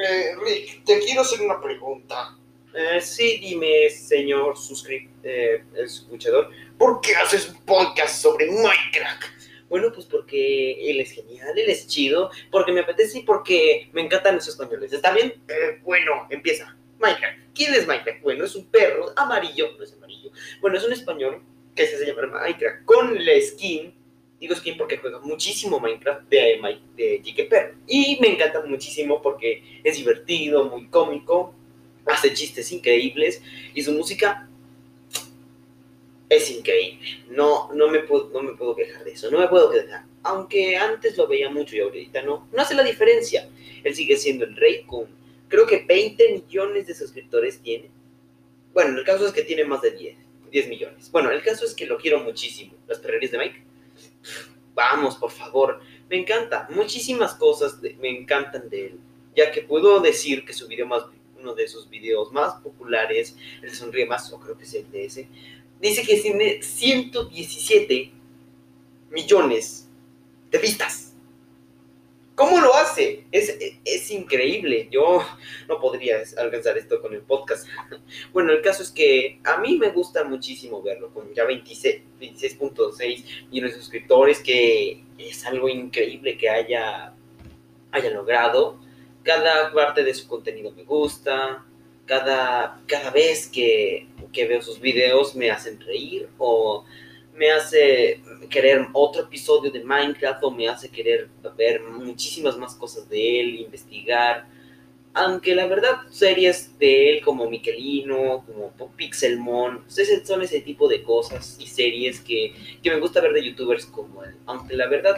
Eh, Rick, te quiero hacer una pregunta. Eh, sí, dime, señor eh, escuchador. ¿Por qué haces un podcast sobre Minecraft? Bueno, pues porque él es genial, él es chido, porque me apetece y porque me encantan los españoles. ¿Está bien? Eh, bueno, Empieza. Minecraft. ¿Quién es Minecraft? Bueno, es un perro amarillo, no es amarillo. Bueno, es un español que se hace llamar Minecraft con la skin. Digo skin porque juega muchísimo Minecraft de, Mi- de Perro. Y me encanta muchísimo porque es divertido, muy cómico, hace chistes increíbles y su música es increíble. No, no, me puedo, no me puedo quejar de eso, no me puedo quejar. Aunque antes lo veía mucho y ahorita no, no hace la diferencia. Él sigue siendo el rey con, creo que 20 millones de suscriptores tiene. Bueno, el caso es que tiene más de 10, 10 millones. Bueno, el caso es que lo quiero muchísimo. Las perrerías de Mike. Vamos, por favor. Me encanta. Muchísimas cosas de- me encantan de él. Ya que puedo decir que su video más, uno de sus videos más populares, el sonríe más, o creo que es el de ese, dice que tiene 117 millones de vistas. ¿Cómo lo hace? Es, es increíble. Yo no podría alcanzar esto con el podcast. Bueno, el caso es que a mí me gusta muchísimo verlo, con ya 26 26.6 millones de suscriptores, que es algo increíble que haya, haya logrado. Cada parte de su contenido me gusta. Cada, cada vez que, que veo sus videos me hacen reír o me hace querer otro episodio de Minecraft o me hace querer ver muchísimas más cosas de él, investigar. Aunque la verdad, series de él como Miquelino, como Pixelmon, ese- son ese tipo de cosas y series que, que me gusta ver de youtubers como él. Aunque la verdad,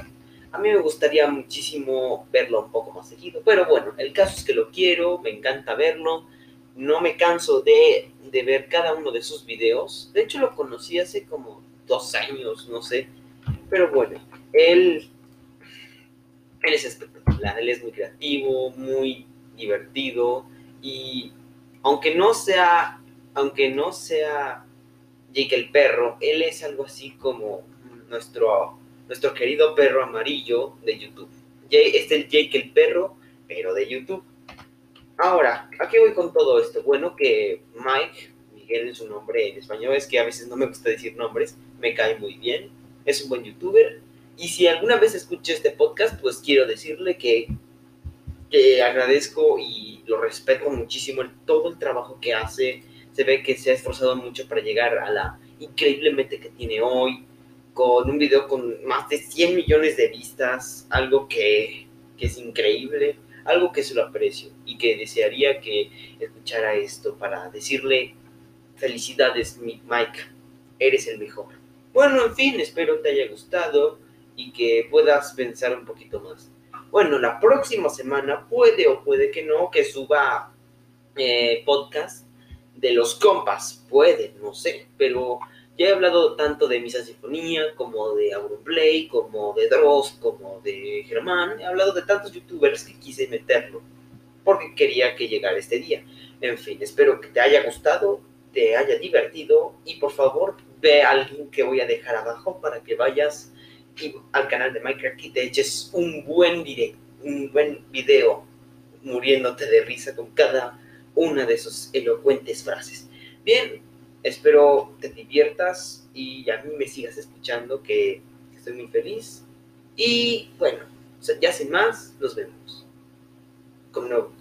a mí me gustaría muchísimo verlo un poco más seguido. Pero bueno, el caso es que lo quiero, me encanta verlo. No me canso de, de ver cada uno de sus videos. De hecho, lo conocí hace como dos años, no sé. Pero bueno, él, él es espectacular, él es muy creativo, muy divertido y aunque no sea, aunque no sea Jake el perro, él es algo así como nuestro, nuestro querido perro amarillo de YouTube. Jay- Es el Jake el perro, pero de YouTube. Ahora, ¿a qué voy con todo esto? Bueno, que Mike, Miguel en su nombre en español, es que a veces no me gusta decir nombres, me cae muy bien, es un buen youtuber. Y si alguna vez escuché este podcast, pues quiero decirle que, que agradezco y lo respeto muchísimo el, todo el trabajo que hace. Se ve que se ha esforzado mucho para llegar a la increíblemente que tiene hoy, con un video con más de 100 millones de vistas, algo que, que es increíble, algo que se lo aprecio y que desearía que escuchara esto para decirle felicidades, mi- Mike, eres el mejor. Bueno, en fin, espero te haya gustado y que puedas pensar un poquito más. Bueno, la próxima semana puede o puede que no, que suba eh, podcast de los compas. Puede, no sé, pero ya he hablado tanto de Misa Sinfonía, como de Auronplay, como de Dross, como de Germán. He hablado de tantos youtubers que quise meterlo porque quería que llegara este día. En fin, espero que te haya gustado, te haya divertido y por favor ve al link que voy a dejar abajo para que vayas al canal de Minecraft y te eches un buen direct, un buen video muriéndote de risa con cada una de sus elocuentes frases. Bien, espero te diviertas y a mí me sigas escuchando que estoy muy feliz y bueno, ya sin más, nos vemos con un nuevo